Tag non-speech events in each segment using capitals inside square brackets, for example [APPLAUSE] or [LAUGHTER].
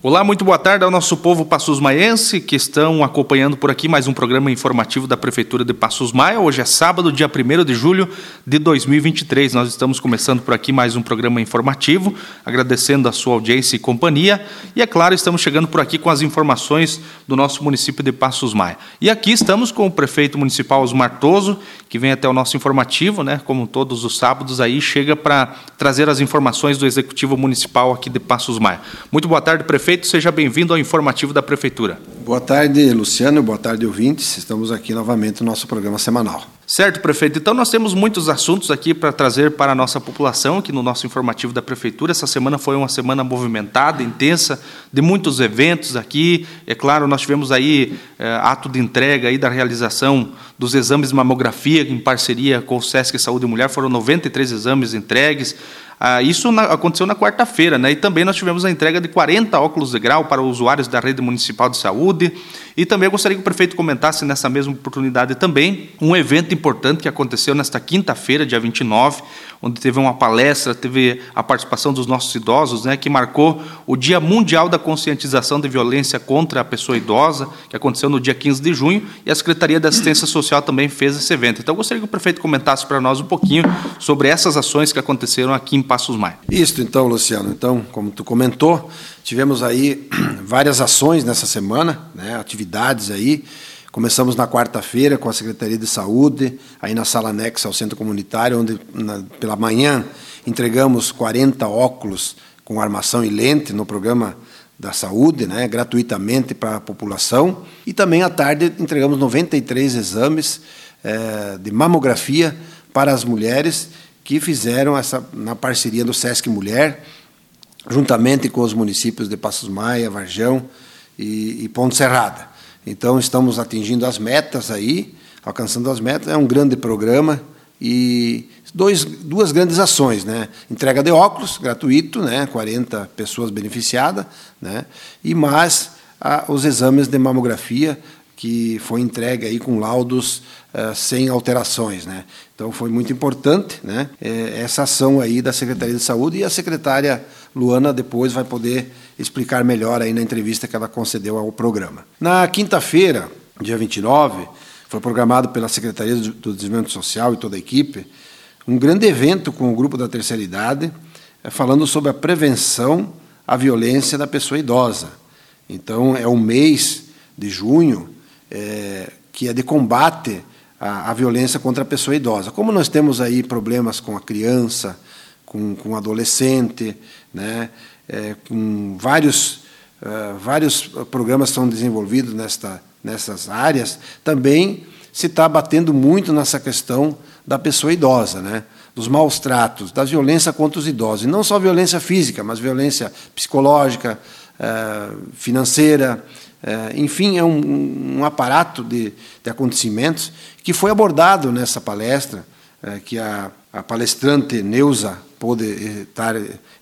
Olá, muito boa tarde ao nosso povo Passos Maiense que estão acompanhando por aqui mais um programa informativo da Prefeitura de Passos Maia. Hoje é sábado, dia 1 de julho de 2023. Nós estamos começando por aqui mais um programa informativo, agradecendo a sua audiência e companhia. E é claro, estamos chegando por aqui com as informações do nosso município de Passos Maia. E aqui estamos com o prefeito municipal Osmar Toso, que vem até o nosso informativo, né? Como todos os sábados aí, chega para trazer as informações do Executivo Municipal aqui de Passos Maia. Muito boa tarde, prefeito prefeito, seja bem-vindo ao informativo da Prefeitura. Boa tarde, Luciano, boa tarde, ouvintes. Estamos aqui novamente no nosso programa semanal. Certo, prefeito. Então, nós temos muitos assuntos aqui para trazer para a nossa população, aqui no nosso informativo da Prefeitura. Essa semana foi uma semana movimentada, intensa, de muitos eventos aqui. É claro, nós tivemos aí é, ato de entrega aí da realização dos exames de mamografia em parceria com o Sesc Saúde e Mulher. Foram 93 exames entregues. Ah, isso na, aconteceu na quarta-feira, né? E também nós tivemos a entrega de 40 óculos de grau para usuários da rede municipal de saúde. E também eu gostaria que o prefeito comentasse nessa mesma oportunidade também um evento importante que aconteceu nesta quinta-feira, dia 29, onde teve uma palestra, teve a participação dos nossos idosos, né, que marcou o Dia Mundial da Conscientização de Violência contra a Pessoa Idosa, que aconteceu no dia 15 de junho, e a Secretaria da Assistência Social também fez esse evento. Então, eu gostaria que o prefeito comentasse para nós um pouquinho sobre essas ações que aconteceram aqui em Passos Maia. Isso, então, Luciano. Então, como tu comentou, tivemos aí [CLEARS THROAT] várias ações nessa semana, né, atividades aí, Começamos na quarta-feira com a Secretaria de Saúde, aí na sala anexa ao centro comunitário, onde na, pela manhã entregamos 40 óculos com armação e lente no programa da saúde, né, gratuitamente para a população. E também à tarde entregamos 93 exames é, de mamografia para as mulheres que fizeram essa na parceria do Sesc Mulher, juntamente com os municípios de Passos Maia, Varjão e, e Ponte Serrada. Então, estamos atingindo as metas aí, alcançando as metas. É um grande programa e dois, duas grandes ações, né? Entrega de óculos, gratuito, né? 40 pessoas beneficiadas, né? E mais a, os exames de mamografia que foi entregue aí com laudos uh, sem alterações, né? Então foi muito importante, né? É, essa ação aí da Secretaria de Saúde e a secretária Luana depois vai poder explicar melhor aí na entrevista que ela concedeu ao programa. Na quinta-feira, dia 29, foi programado pela Secretaria do Desenvolvimento Social e toda a equipe um grande evento com o grupo da terceira idade, eh, falando sobre a prevenção à violência da pessoa idosa. Então, é o mês de junho é, que é de combate à, à, violência contra a pessoa idosa. Como nós temos aí problemas com a criança, com, com o adolescente, né, é, com vários, uh, vários programas são desenvolvidos nesta, nessas áreas, também se está batendo muito nessa questão da pessoa idosa, né? dos maus tratos, da violência contra os idosos. E não só violência física, mas violência psicológica, uh, financeira, enfim, é um, um aparato de, de, acontecimentos que foi abordado nessa palestra, que a, a palestrante Neuza pôde estar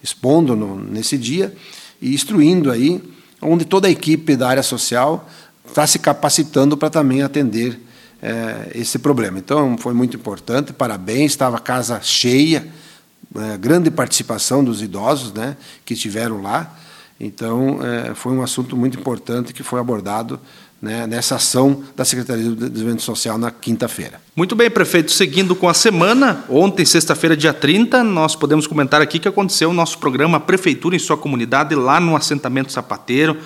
expondo no, nesse dia e instruindo aí, onde toda a equipe da área social está se capacitando para também atender é, esse problema. Então, foi muito importante, parabéns, estava a casa cheia, é, grande participação dos idosos né, que estiveram lá. Então, é, foi um assunto muito importante que foi abordado né, nessa ação da Secretaria do Desenvolvimento Social na quinta-feira. Muito bem, prefeito. Seguindo com a semana, ontem, sexta-feira, dia 30, nós podemos comentar aqui que aconteceu o nosso programa Prefeitura em Sua Comunidade, lá no assentamento Sapateiro.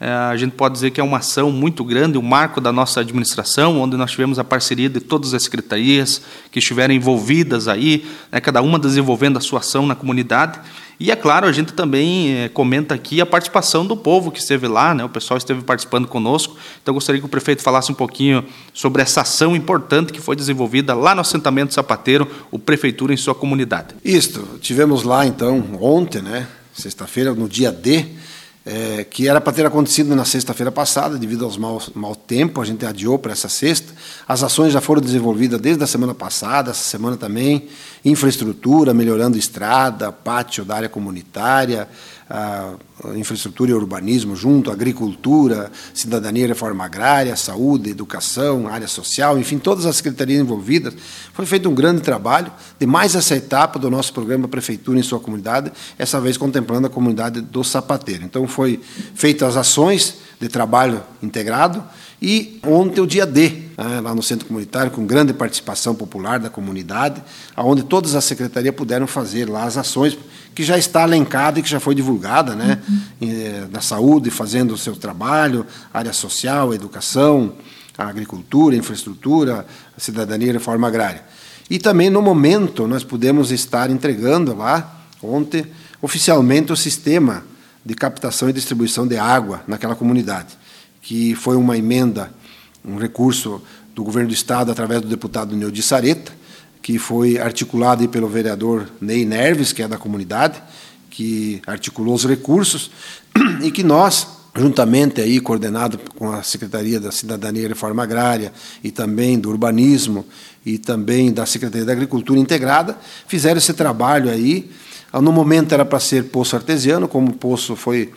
É, a gente pode dizer que é uma ação muito grande, um marco da nossa administração, onde nós tivemos a parceria de todas as secretarias que estiveram envolvidas aí, né, cada uma desenvolvendo a sua ação na comunidade. E é claro, a gente também é, comenta aqui a participação do povo que esteve lá, né, o pessoal esteve participando conosco. Então, gostaria que o prefeito falasse um pouquinho sobre essa ação importante que foi desenvolvida lá no assentamento Sapateiro, o Prefeitura em sua comunidade. Isto, tivemos lá então ontem, né, sexta-feira, no dia D é, que era para ter acontecido na sexta-feira passada, devido aos mau, mau tempo, a gente adiou para essa sexta. As ações já foram desenvolvidas desde a semana passada, essa semana também, infraestrutura, melhorando estrada, pátio da área comunitária, a infraestrutura e urbanismo junto, agricultura, cidadania e reforma agrária, saúde, educação, área social, enfim, todas as secretarias envolvidas. Foi feito um grande trabalho de mais essa etapa do nosso programa Prefeitura em Sua Comunidade, essa vez contemplando a comunidade do Sapateiro. Então, foi feitas as ações de trabalho integrado, e ontem o dia D, né, lá no centro comunitário, com grande participação popular da comunidade, onde todas as secretarias puderam fazer lá as ações que já está alencada e que já foi divulgada, né, uhum. na saúde, fazendo o seu trabalho, área social, educação, agricultura, infraestrutura, cidadania e reforma agrária. E também, no momento, nós pudemos estar entregando lá, ontem, oficialmente, o sistema de captação e distribuição de água naquela comunidade que foi uma emenda, um recurso do governo do Estado através do deputado Neudi Sareta, que foi articulado pelo vereador Ney Nerves, que é da comunidade, que articulou os recursos, [CLEARS THROAT] e que nós, juntamente aí, coordenado com a Secretaria da Cidadania e Reforma Agrária, e também do Urbanismo, e também da Secretaria da Agricultura Integrada, fizeram esse trabalho aí. No momento era para ser poço artesiano, como o poço foi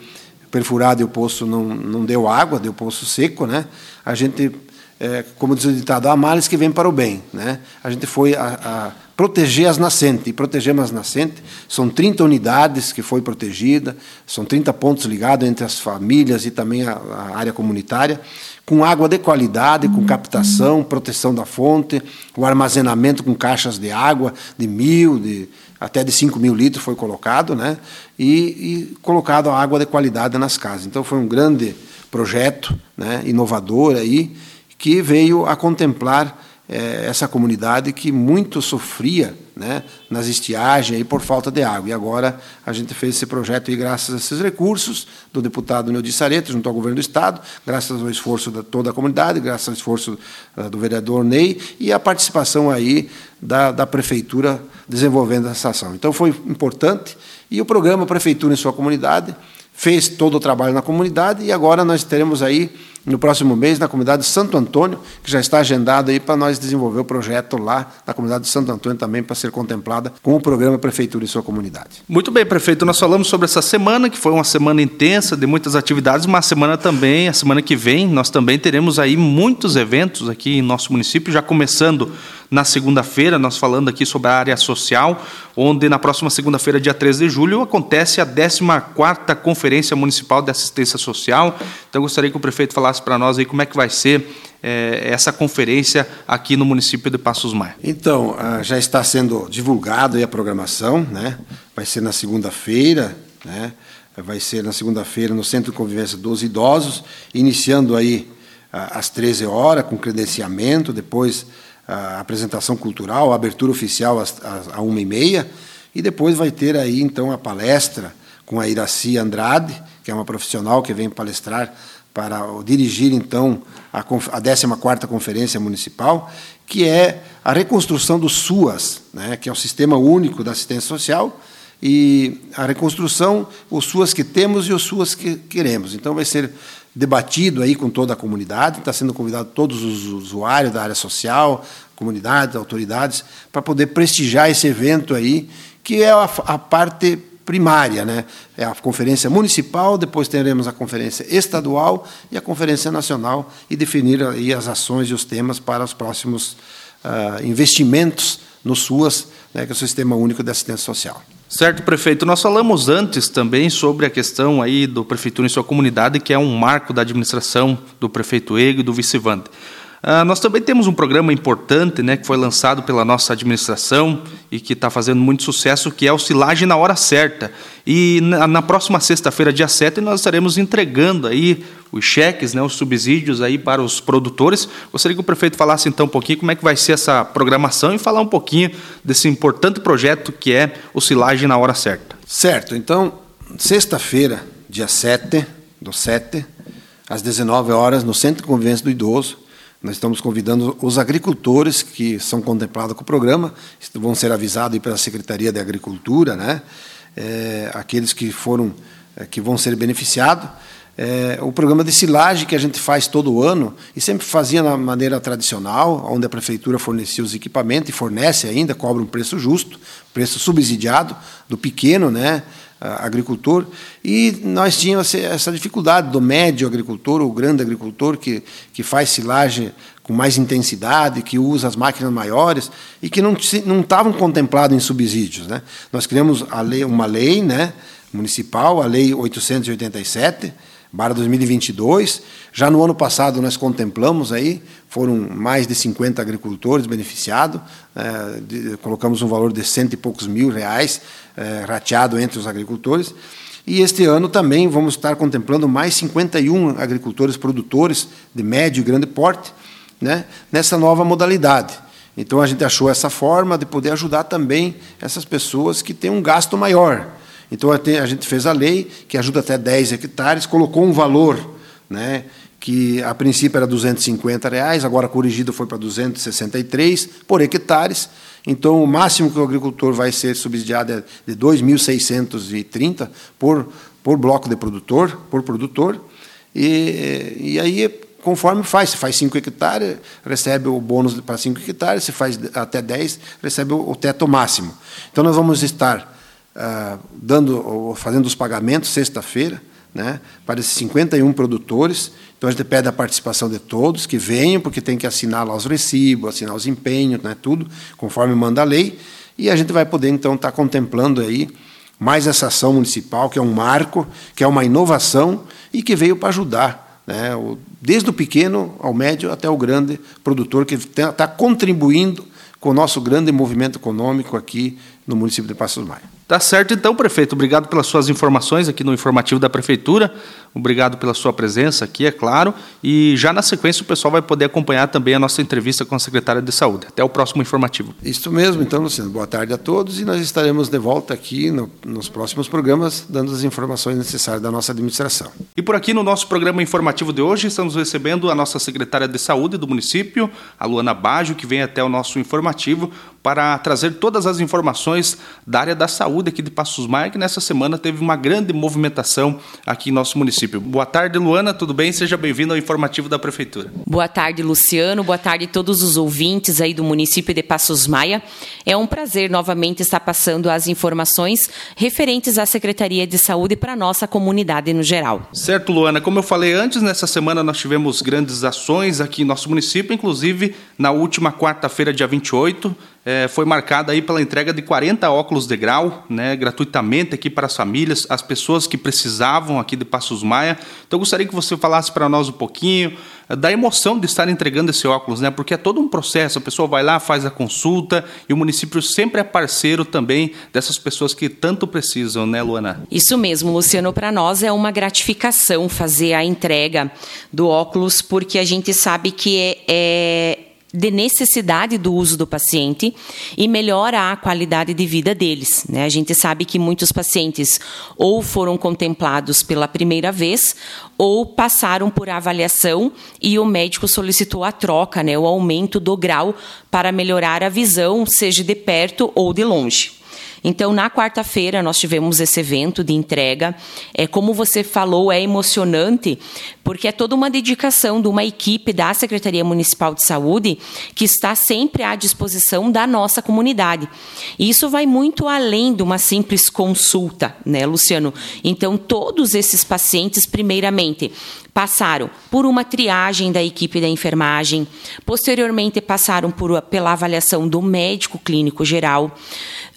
perfurado e o poço não, não deu água, deu poço seco, né? A gente, é, como diz o ditado, há males que vêm para o bem, né? A gente foi a, a proteger as nascentes, e protegemos as nascentes, são 30 unidades que foi protegida, são 30 pontos ligados entre as famílias e também a, a área comunitária, com água de qualidade, com captação, proteção da fonte, o armazenamento com caixas de água de mil, de até de 5 mil litros foi colocado, né? E, e, colocado a água de qualidade nas casas. Então foi um grande projeto, né? Inovador aí que veio a contemplar é, essa comunidade que muito sofria né, nas estiagens e por falta de água. E agora a gente fez esse projeto e graças a esses recursos do deputado Neudi Sareta, junto ao governo do Estado, graças ao esforço de toda a comunidade, graças ao esforço uh, do vereador Ney e a participação aí da, da Prefeitura desenvolvendo essa ação. Então foi importante e o programa Prefeitura em Sua Comunidade fez todo o trabalho na comunidade e agora nós teremos aí no próximo mês na comunidade de Santo Antônio, que já está agendado aí para nós desenvolver o projeto lá na comunidade de Santo Antônio também para ser contemplada com o programa Prefeitura e sua comunidade. Muito bem, prefeito, nós falamos sobre essa semana, que foi uma semana intensa de muitas atividades, uma semana também, a semana que vem, nós também teremos aí muitos eventos aqui em nosso município, já começando na segunda-feira, nós falando aqui sobre a área social, onde na próxima segunda-feira, dia 13 de julho, acontece a 14ª Conferência Municipal de Assistência Social. Então, eu gostaria que o prefeito falasse para nós aí como é que vai ser é, essa conferência aqui no município de Passos Maia. Então, ah, já está sendo divulgado a programação, né? vai ser na segunda-feira, né? vai ser na segunda-feira no Centro de Convivência dos Idosos, iniciando aí ah, às 13 horas, com credenciamento, depois a apresentação cultural, a abertura oficial às, às, às uma e meia, e depois vai ter aí então a palestra com a Iraci Andrade, que é uma profissional que vem palestrar para dirigir então a, a 14ª Conferência Municipal, que é a reconstrução do SUAS, né, que é o Sistema Único da Assistência Social, e a reconstrução, os SUAS que temos e os SUAS que queremos. Então vai ser debatido aí com toda a comunidade, está sendo convidado todos os usuários da área social, comunidades, autoridades, para poder prestigiar esse evento aí, que é a, a parte primária, né? É a conferência municipal, depois teremos a conferência estadual e a conferência nacional e definir aí as ações e os temas para os próximos uh, investimentos no SUAS, né, que é o Sistema Único de Assistência Social. Certo, prefeito. Nós falamos antes também sobre a questão aí do prefeitura em sua comunidade, que é um marco da administração do prefeito Ego e do vice-vande. Uh, nós também temos um programa importante, né, que foi lançado pela nossa administração e que está fazendo muito sucesso, que é o Silagem na Hora Certa. E na, na próxima sexta-feira, dia 7, nós estaremos entregando aí os cheques, né, os subsídios aí para os produtores. Gostaria que o prefeito falasse então um pouquinho como é que vai ser essa programação e falar um pouquinho desse importante projeto que é o Silagem na Hora Certa. Certo. Então, sexta-feira, dia 7 do 7, às 19 horas, no Centro de Convivência do Idoso, nós estamos convidando os agricultores que são contemplados com o programa, vão ser avisados pela Secretaria de Agricultura, né? É, aqueles que foram, é, que vão ser beneficiados é, o programa de silagem que a gente faz todo ano e sempre fazia na maneira tradicional, onde a prefeitura fornecia os equipamentos e fornece ainda, cobra um preço justo, preço subsidiado do pequeno, né, agricultor, e nós tínhamos essa dificuldade do médio agricultor, o grande agricultor, que, que faz silagem com mais intensidade, que usa as máquinas maiores e que não não estavam contemplados em subsídios. Né? Nós criamos lei, uma lei né, municipal, a Lei 887, para 2022. Já no ano passado nós contemplamos aí, foram mais de 50 agricultores beneficiados, é, de, colocamos um valor de cento e poucos mil reais é, rateado entre os agricultores. E este ano também vamos estar contemplando mais 51 agricultores produtores de médio e grande porte, né, nessa nova modalidade. Então a gente achou essa forma de poder ajudar também essas pessoas que têm um gasto maior. Então a gente fez a lei que ajuda até 10 hectares, colocou um valor, né, que a princípio era 250 reais, agora corrigido foi para 263 por hectares. Então o máximo que o agricultor vai ser subsidiado é de 2.630 por por bloco de produtor, por produtor. E, e aí conforme faz. Se faz 5 hectares, recebe o bônus para 5 hectares, se faz até 10, recebe o teto máximo. Então, nós vamos estar dando, fazendo os pagamentos sexta-feira, né, para esses 51 produtores. Então, a gente pede a participação de todos que venham, porque tem que assinar lá os recibos, assinar os empenhos, né, tudo, conforme manda a lei. E a gente vai poder, então, estar tá contemplando aí mais essa ação municipal, que é um marco, que é uma inovação e que veio para ajudar né, desde o pequeno ao médio até o grande produtor que está contribuindo com o nosso grande movimento econômico aqui no município de Passos Maia. Tá certo então, prefeito. Obrigado pelas suas informações aqui no informativo da prefeitura. Obrigado pela sua presença aqui, é claro. E já na sequência o pessoal vai poder acompanhar também a nossa entrevista com a secretária de Saúde. Até o próximo informativo. Isso mesmo, então, Luciano. Boa tarde a todos e nós estaremos de volta aqui no, nos próximos programas dando as informações necessárias da nossa administração. E por aqui no nosso programa informativo de hoje estamos recebendo a nossa secretária de Saúde do município, a Luana Baggio, que vem até o nosso informativo para trazer todas as informações da área da saúde aqui de Passos Maia, que nessa semana teve uma grande movimentação aqui em nosso município. Boa tarde, Luana, tudo bem? Seja bem-vindo ao informativo da Prefeitura. Boa tarde, Luciano. Boa tarde a todos os ouvintes aí do município de Passos Maia. É um prazer novamente estar passando as informações referentes à Secretaria de Saúde para a nossa comunidade no geral. Certo, Luana. Como eu falei antes, nessa semana nós tivemos grandes ações aqui em nosso município, inclusive na última quarta-feira, dia 28, é, foi marcada aí pela entrega de 40 óculos de grau, né, gratuitamente aqui para as famílias, as pessoas que precisavam aqui de Passos Maia. Então eu gostaria que você falasse para nós um pouquinho é, da emoção de estar entregando esse óculos, né? Porque é todo um processo, a pessoa vai lá, faz a consulta e o município sempre é parceiro também dessas pessoas que tanto precisam, né, Luana? Isso mesmo, Luciano, para nós é uma gratificação fazer a entrega do óculos, porque a gente sabe que é, é de necessidade do uso do paciente e melhora a qualidade de vida deles. Né? A gente sabe que muitos pacientes ou foram contemplados pela primeira vez ou passaram por avaliação e o médico solicitou a troca, né, o aumento do grau para melhorar a visão, seja de perto ou de longe. Então, na quarta-feira, nós tivemos esse evento de entrega. É, como você falou, é emocionante, porque é toda uma dedicação de uma equipe da Secretaria Municipal de Saúde que está sempre à disposição da nossa comunidade. E isso vai muito além de uma simples consulta, né, Luciano? Então, todos esses pacientes, primeiramente, passaram por uma triagem da equipe da enfermagem, posteriormente passaram por, pela avaliação do médico clínico geral,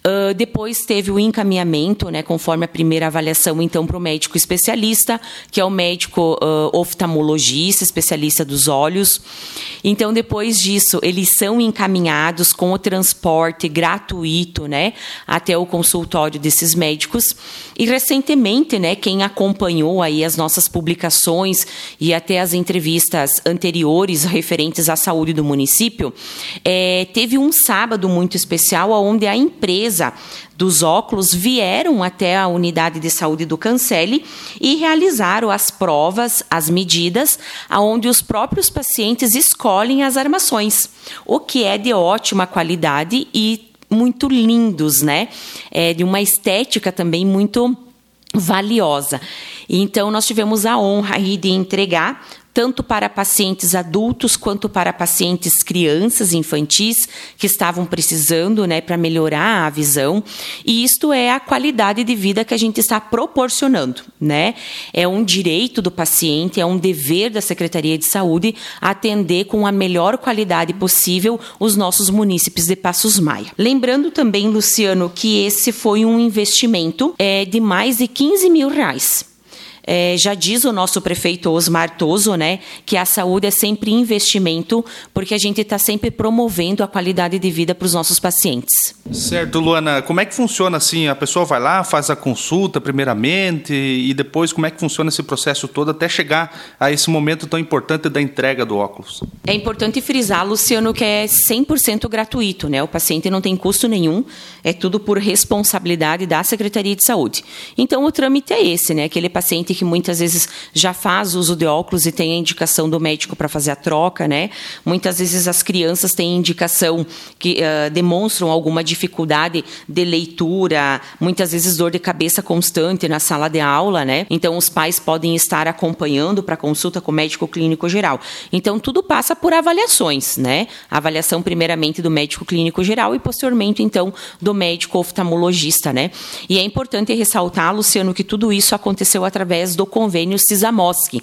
Uh, depois teve o encaminhamento, né, conforme a primeira avaliação, então, para o médico especialista, que é o médico uh, oftalmologista, especialista dos olhos. Então, depois disso, eles são encaminhados com o transporte gratuito, né, até o consultório desses médicos. E recentemente, né, quem acompanhou aí as nossas publicações e até as entrevistas anteriores referentes à saúde do município, é, teve um sábado muito especial onde a empresa dos óculos vieram até a unidade de saúde do Cancele e realizaram as provas, as medidas, aonde os próprios pacientes escolhem as armações, o que é de ótima qualidade e muito lindos, né? É de uma estética também muito valiosa. Então, nós tivemos a honra de entregar tanto para pacientes adultos quanto para pacientes crianças infantis que estavam precisando, né, para melhorar a visão. E isto é a qualidade de vida que a gente está proporcionando, né? É um direito do paciente, é um dever da Secretaria de Saúde atender com a melhor qualidade possível os nossos munícipes de Passos Maia. Lembrando também, Luciano, que esse foi um investimento é, de mais de 15 mil reais. É, já diz o nosso prefeito Osmar Toso, né, que a saúde é sempre investimento, porque a gente está sempre promovendo a qualidade de vida para os nossos pacientes. Certo, Luana. Como é que funciona assim? A pessoa vai lá, faz a consulta primeiramente e depois como é que funciona esse processo todo até chegar a esse momento tão importante da entrega do óculos? É importante frisar, Luciano, que é 100% gratuito, né? O paciente não tem custo nenhum, é tudo por responsabilidade da Secretaria de Saúde. Então o trâmite é esse, né? Aquele paciente que muitas vezes já faz uso de óculos e tem a indicação do médico para fazer a troca, né? Muitas vezes as crianças têm indicação que uh, demonstram alguma dificuldade de leitura, muitas vezes dor de cabeça constante na sala de aula, né? Então os pais podem estar acompanhando para consulta com o médico clínico geral. Então tudo passa por avaliações, né? Avaliação primeiramente do médico clínico geral e posteriormente então do médico oftalmologista, né? E é importante ressaltar, Luciano, que tudo isso aconteceu através através do convênio CISAMOSC.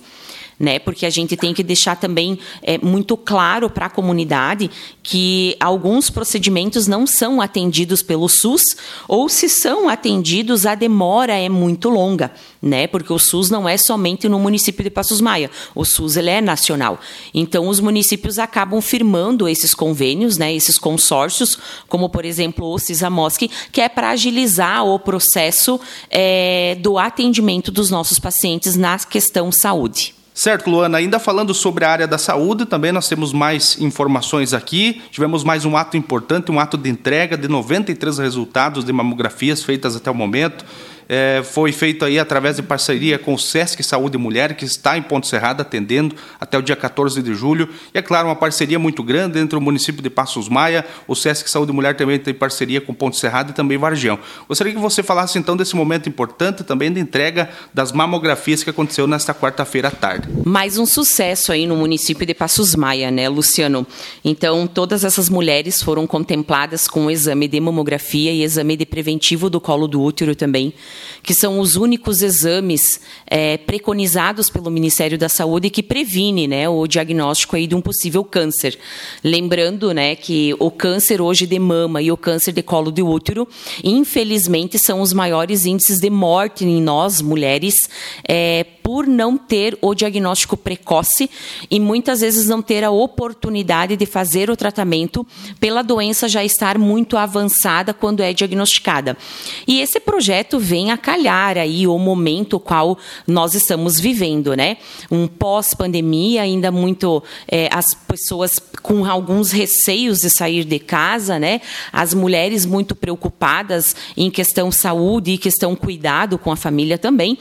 Né, porque a gente tem que deixar também é, muito claro para a comunidade que alguns procedimentos não são atendidos pelo SUS, ou se são atendidos, a demora é muito longa, né? Porque o SUS não é somente no município de Passos Maia, o SUS ele é nacional. Então os municípios acabam firmando esses convênios, né? Esses consórcios, como por exemplo o CISAMOSC, que é para agilizar o processo é, do atendimento dos nossos pacientes na questão saúde. Certo, Luana. Ainda falando sobre a área da saúde, também nós temos mais informações aqui. Tivemos mais um ato importante, um ato de entrega de 93 resultados de mamografias feitas até o momento é, foi feito aí através de parceria com o Sesc Saúde Mulher, que está em Ponte Serrada atendendo até o dia 14 de julho. E é claro, uma parceria muito grande entre o município de Passos Maia, o Sesc Saúde Mulher também tem parceria com Ponte Serrada e também Vargião. Gostaria que você falasse então desse momento importante também de entrega das mamografias que aconteceu nesta quarta-feira à tarde. Mais um sucesso aí no município de Passos Maia, né, Luciano? Então, todas essas mulheres foram contempladas com o exame de mamografia e exame de preventivo do colo do útero também que são os únicos exames é, preconizados pelo Ministério da Saúde que previne né, o diagnóstico aí de um possível câncer. Lembrando né, que o câncer hoje de mama e o câncer de colo de útero, infelizmente, são os maiores índices de morte em nós, mulheres, é, por não ter o diagnóstico precoce e muitas vezes não ter a oportunidade de fazer o tratamento pela doença já estar muito avançada quando é diagnosticada. E esse projeto vem a calhar aí o momento qual nós estamos vivendo, né? Um pós-pandemia, ainda muito é, as pessoas com alguns receios de sair de casa, né? As mulheres muito preocupadas em questão saúde e questão cuidado com a família também.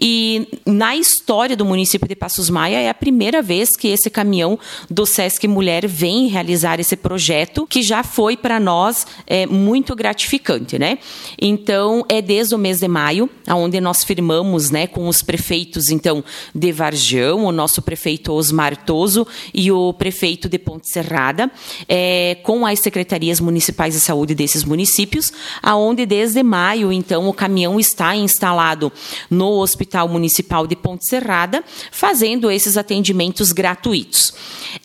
E na história do município de Passos Maia é a primeira vez que esse caminhão do Sesc Mulher vem realizar esse projeto, que já foi para nós é, muito gratificante, né? Então, é desde o mês de maio, onde nós firmamos né, com os prefeitos, então, de Varjão, o nosso prefeito Osmar Toso e o prefeito de Ponte Serrada, é, com as secretarias municipais de saúde desses municípios, aonde desde maio, então, o caminhão está instalado no Hospital Municipal de Ponte Serrada, fazendo esses atendimentos gratuitos.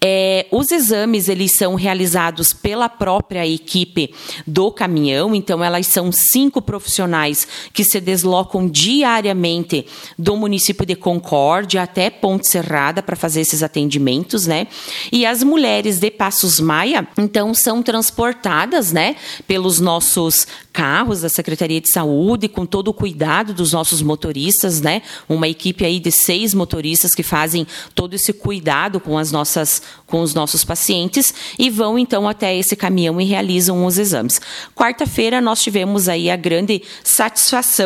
É, os exames eles são realizados pela própria equipe do caminhão, então elas são cinco profissionais que se deslocam diariamente do município de Concórdia até Ponte Serrada para fazer esses atendimentos, né? E as mulheres de Passos Maia, então, são transportadas, né, pelos nossos carros da Secretaria de Saúde, com todo o cuidado dos nossos motoristas, né? Uma equipe aí de seis motoristas que fazem todo esse cuidado com as nossas, com os nossos pacientes e vão então até esse caminhão e realizam os exames. Quarta-feira nós tivemos aí a grande satisfação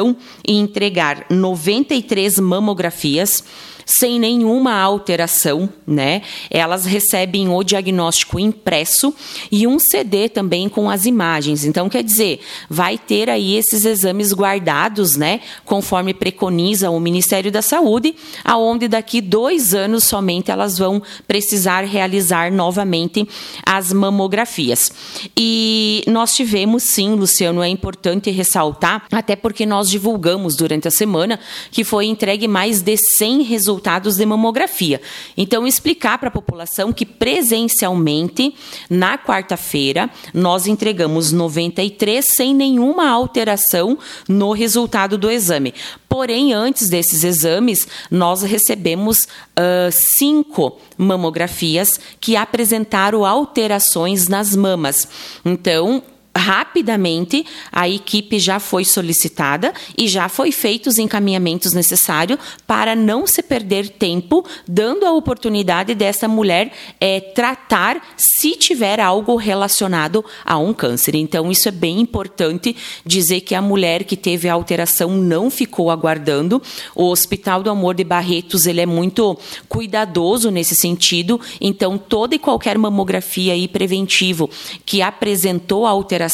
em entregar 93 mamografias sem nenhuma alteração, né? Elas recebem o diagnóstico impresso e um CD também com as imagens. Então, quer dizer, vai ter aí esses exames guardados, né? Conforme preconiza o Ministério da Saúde, aonde daqui dois anos somente elas vão precisar realizar novamente as mamografias. E nós tivemos, sim, Luciano, é importante ressaltar, até porque nós divulgamos durante a semana que foi entregue mais de 100 resultados de mamografia. Então, explicar para a população que presencialmente, na quarta-feira, nós entregamos 93 sem nenhuma alteração no resultado do exame. Porém, antes desses exames, nós recebemos uh, cinco mamografias que apresentaram alterações nas mamas. Então, rapidamente a equipe já foi solicitada e já foi feitos os encaminhamentos necessários para não se perder tempo, dando a oportunidade dessa mulher é, tratar se tiver algo relacionado a um câncer. Então, isso é bem importante dizer que a mulher que teve a alteração não ficou aguardando. O Hospital do Amor de Barretos ele é muito cuidadoso nesse sentido. Então, toda e qualquer mamografia aí preventivo que apresentou a alteração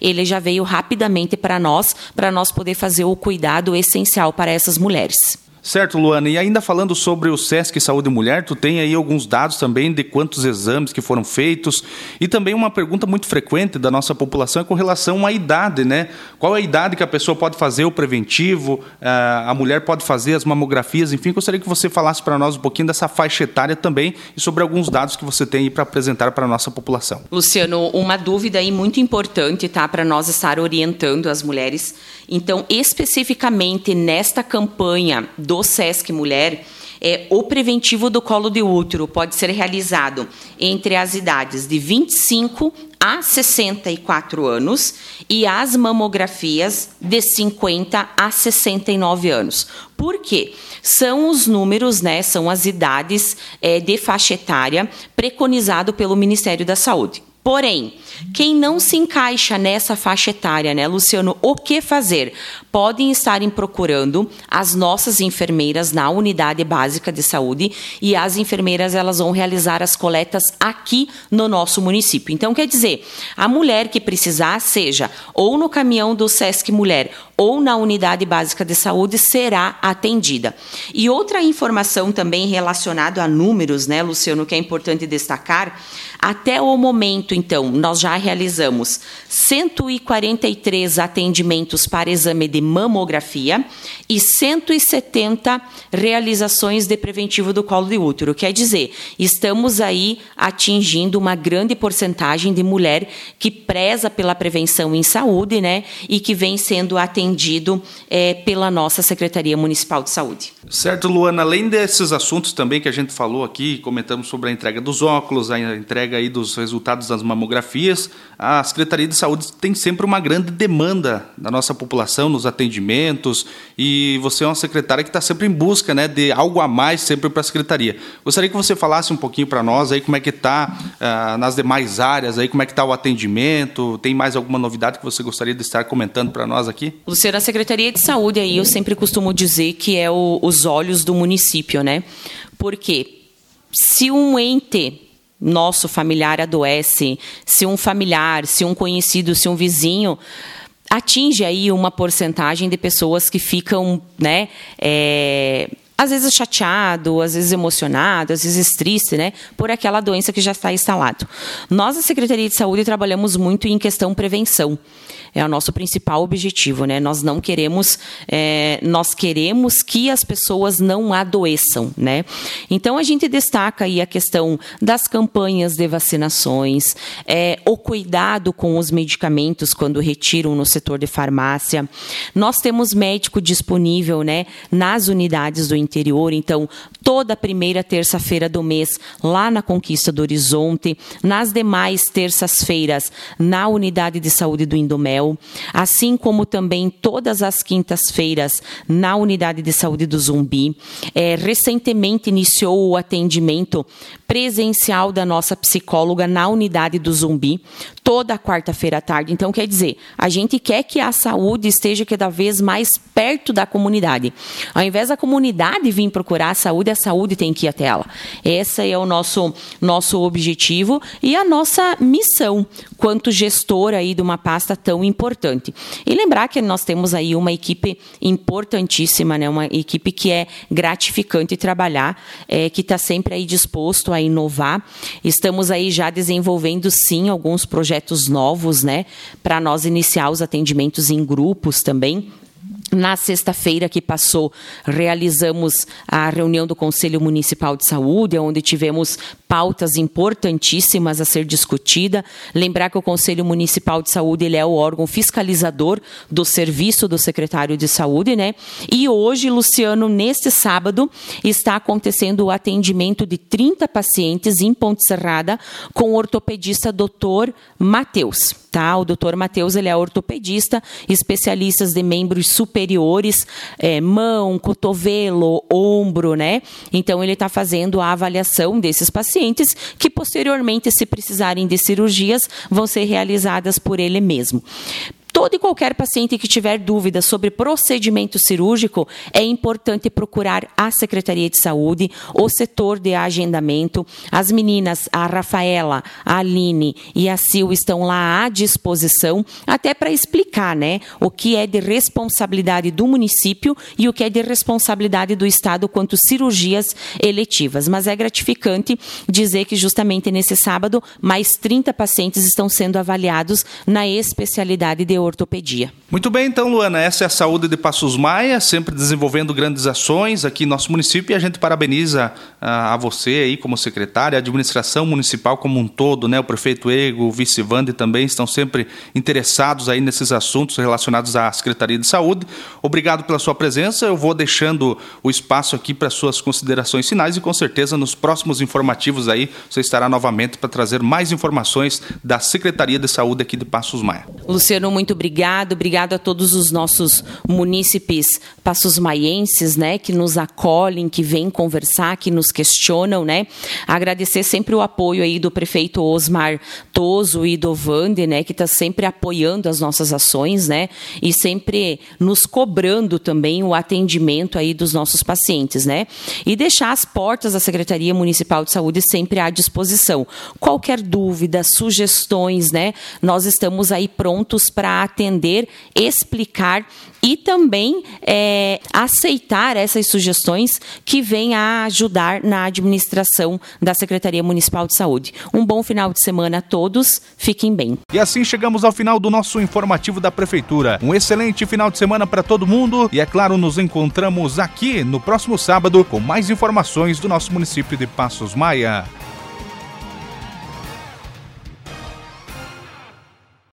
ele já veio rapidamente para nós, para nós poder fazer o cuidado essencial para essas mulheres. Certo, Luana. E ainda falando sobre o SESC Saúde Mulher, tu tem aí alguns dados também de quantos exames que foram feitos e também uma pergunta muito frequente da nossa população é com relação à idade, né? Qual é a idade que a pessoa pode fazer o preventivo, ah, a mulher pode fazer as mamografias, enfim, gostaria que você falasse para nós um pouquinho dessa faixa etária também e sobre alguns dados que você tem aí para apresentar para a nossa população. Luciano, uma dúvida aí muito importante, tá, para nós estar orientando as mulheres. Então, especificamente nesta campanha do SESC Mulher, é, o preventivo do colo de útero pode ser realizado entre as idades de 25 a 64 anos e as mamografias de 50 a 69 anos. Por quê? São os números, né, são as idades é, de faixa etária preconizado pelo Ministério da Saúde. Porém, quem não se encaixa nessa faixa etária, né, Luciano, o que fazer? Podem estarem procurando as nossas enfermeiras na unidade básica de saúde e as enfermeiras elas vão realizar as coletas aqui no nosso município. Então, quer dizer, a mulher que precisar, seja ou no caminhão do Sesc Mulher ou na unidade básica de saúde, será atendida. E outra informação também relacionada a números, né, Luciano, que é importante destacar, até o momento, então, nós já realizamos 143 atendimentos para exame de mamografia e 170 realizações de preventivo do colo de útero. Quer dizer, estamos aí atingindo uma grande porcentagem de mulher que preza pela prevenção em saúde, né, e que vem sendo atendido é, pela nossa Secretaria Municipal de Saúde. Certo, Luana. Além desses assuntos também que a gente falou aqui, comentamos sobre a entrega dos óculos, a entrega aí dos resultados das mamografias, a Secretaria de Saúde tem sempre uma grande demanda da nossa população nos atendimentos e você é uma secretária que está sempre em busca né, de algo a mais sempre para a Secretaria. Gostaria que você falasse um pouquinho para nós aí como é que está uh, nas demais áreas, aí como é que está o atendimento, tem mais alguma novidade que você gostaria de estar comentando para nós aqui? Luciana, a Secretaria de Saúde aí eu sempre costumo dizer que é o, os olhos do município, né? Porque se um ente nosso familiar adoece, se um familiar, se um conhecido, se um vizinho atinge aí uma porcentagem de pessoas que ficam, né, é, às vezes chateado, às vezes emocionado, às vezes triste, né, por aquela doença que já está instalado. Nós, a Secretaria de Saúde, trabalhamos muito em questão prevenção é o nosso principal objetivo, né? Nós não queremos, é, nós queremos que as pessoas não adoeçam, né? Então a gente destaca aí a questão das campanhas de vacinações, é, o cuidado com os medicamentos quando retiram no setor de farmácia. Nós temos médico disponível, né? Nas unidades do interior, então toda primeira terça-feira do mês lá na Conquista do Horizonte, nas demais terças-feiras na unidade de saúde do Indomel assim como também todas as quintas-feiras na unidade de saúde do Zumbi. É, recentemente iniciou o atendimento presencial da nossa psicóloga na unidade do Zumbi. Toda quarta-feira à tarde. Então, quer dizer, a gente quer que a saúde esteja cada vez mais perto da comunidade. Ao invés da comunidade vir procurar a saúde, a saúde tem que ir até ela. Esse é o nosso, nosso objetivo e a nossa missão quanto gestor aí de uma pasta tão importante. E lembrar que nós temos aí uma equipe importantíssima, né? uma equipe que é gratificante trabalhar, é, que está sempre aí disposto a inovar. Estamos aí já desenvolvendo, sim, alguns projetos novos, né? Para nós iniciar os atendimentos em grupos também. Na sexta-feira que passou, realizamos a reunião do Conselho Municipal de Saúde, onde tivemos pautas importantíssimas a ser discutida. Lembrar que o Conselho Municipal de Saúde ele é o órgão fiscalizador do serviço do secretário de Saúde, né? E hoje, Luciano, neste sábado, está acontecendo o atendimento de 30 pacientes em Ponte Serrada com o ortopedista Dr. Matheus. Tá? O doutor Matheus ele é ortopedista, especialistas de membros superiores, é, mão, cotovelo, ombro, né? Então ele está fazendo a avaliação desses pacientes que posteriormente, se precisarem de cirurgias, vão ser realizadas por ele mesmo todo e qualquer paciente que tiver dúvidas sobre procedimento cirúrgico, é importante procurar a Secretaria de Saúde, o setor de agendamento. As meninas, a Rafaela, a Aline e a Sil estão lá à disposição, até para explicar né, o que é de responsabilidade do município e o que é de responsabilidade do Estado quanto cirurgias eletivas. Mas é gratificante dizer que justamente nesse sábado, mais 30 pacientes estão sendo avaliados na especialidade de ortopedia. Muito bem, então, Luana, essa é a saúde de Passos Maia, sempre desenvolvendo grandes ações aqui em nosso município e a gente parabeniza ah, a você aí como secretária, a administração municipal como um todo, né? O prefeito Ego, o vice Vande também estão sempre interessados aí nesses assuntos relacionados à Secretaria de Saúde. Obrigado pela sua presença. Eu vou deixando o espaço aqui para suas considerações finais e com certeza nos próximos informativos aí você estará novamente para trazer mais informações da Secretaria de Saúde aqui de Passos Maia. Luciano, muito muito obrigado, obrigado a todos os nossos munícipes passos maienses, né, que nos acolhem, que vêm conversar, que nos questionam, né. Agradecer sempre o apoio aí do prefeito Osmar Toso e do Vande, né, que está sempre apoiando as nossas ações, né, e sempre nos cobrando também o atendimento aí dos nossos pacientes, né. E deixar as portas da Secretaria Municipal de Saúde sempre à disposição. Qualquer dúvida, sugestões, né, nós estamos aí prontos atender, explicar e também é, aceitar essas sugestões que vêm a ajudar na administração da Secretaria Municipal de Saúde. Um bom final de semana a todos, fiquem bem. E assim chegamos ao final do nosso informativo da Prefeitura. Um excelente final de semana para todo mundo e, é claro, nos encontramos aqui no próximo sábado com mais informações do nosso município de Passos Maia.